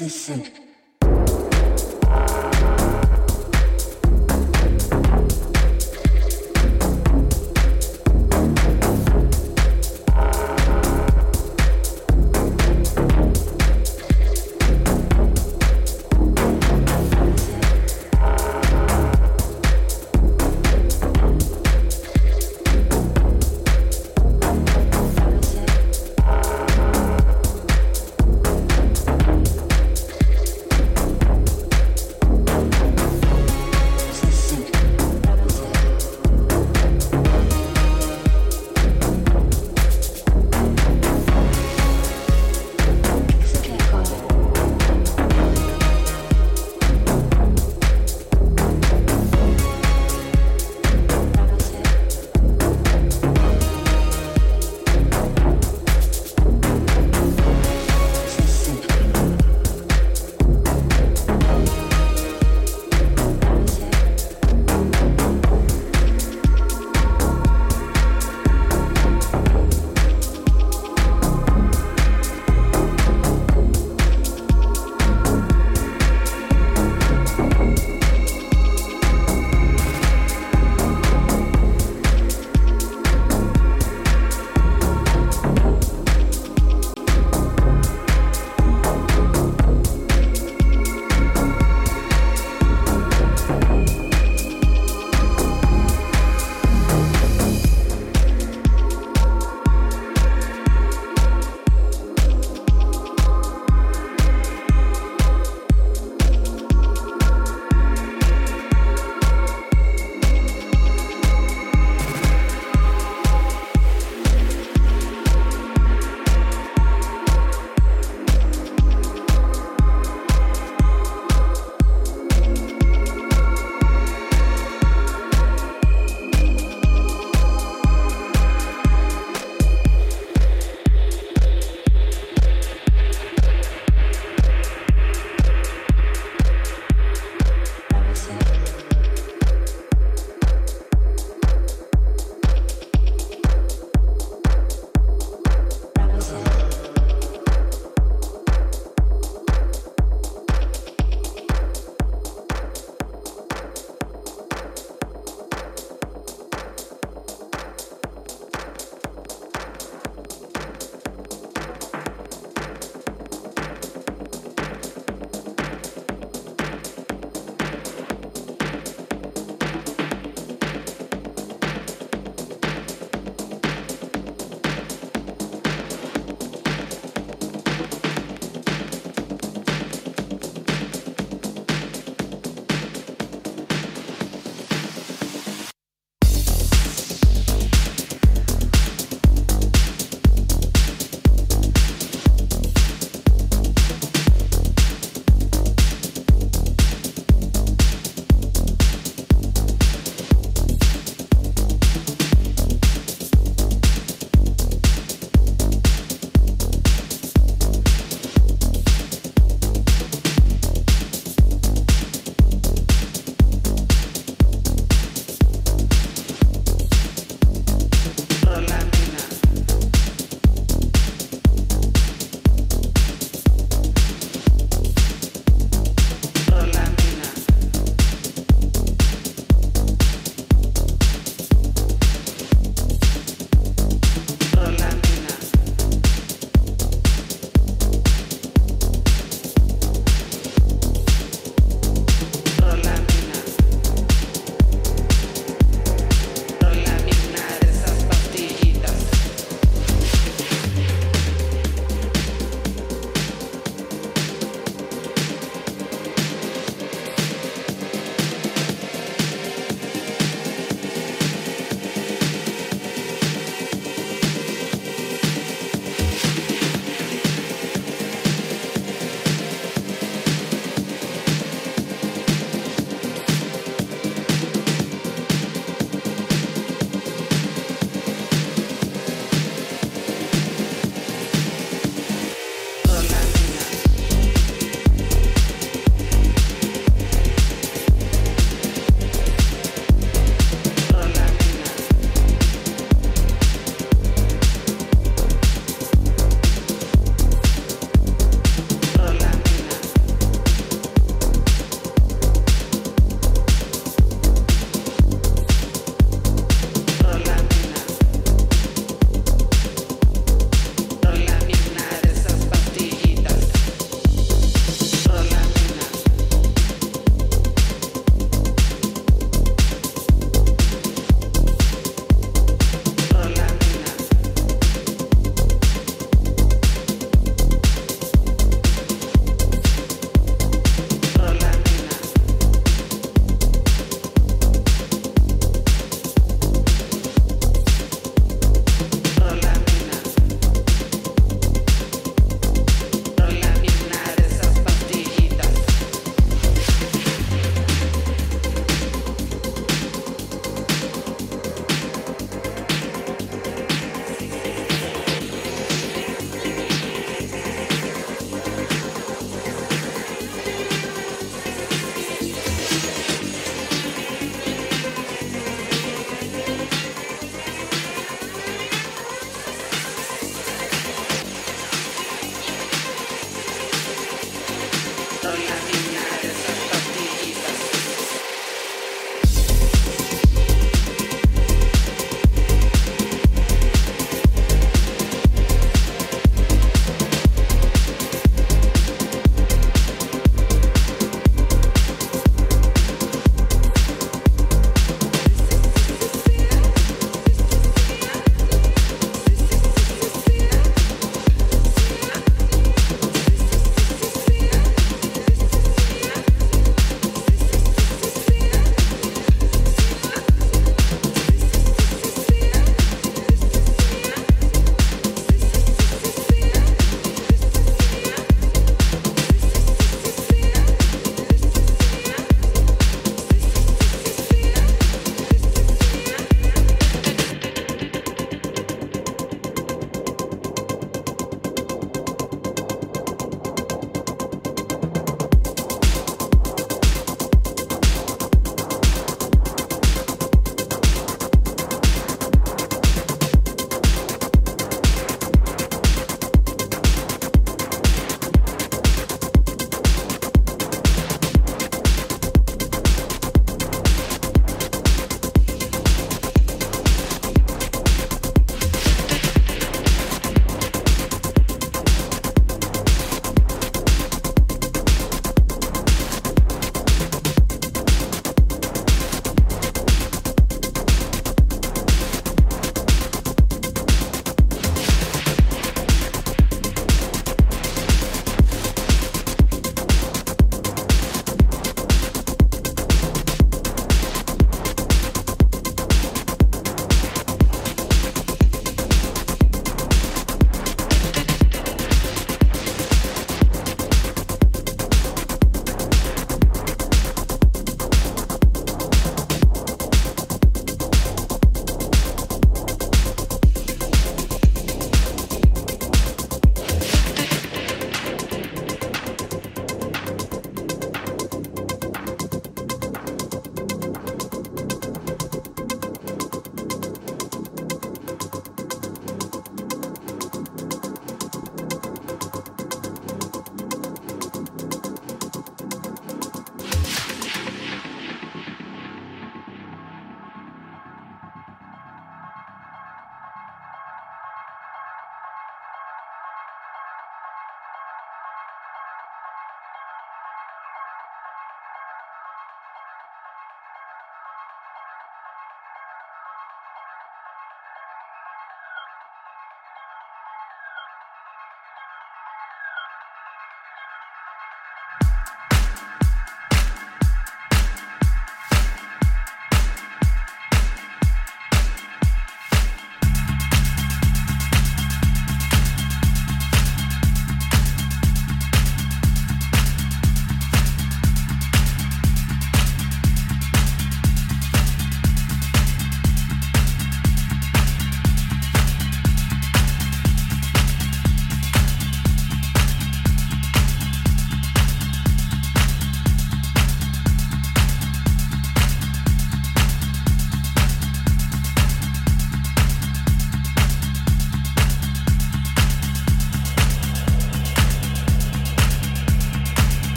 Listen.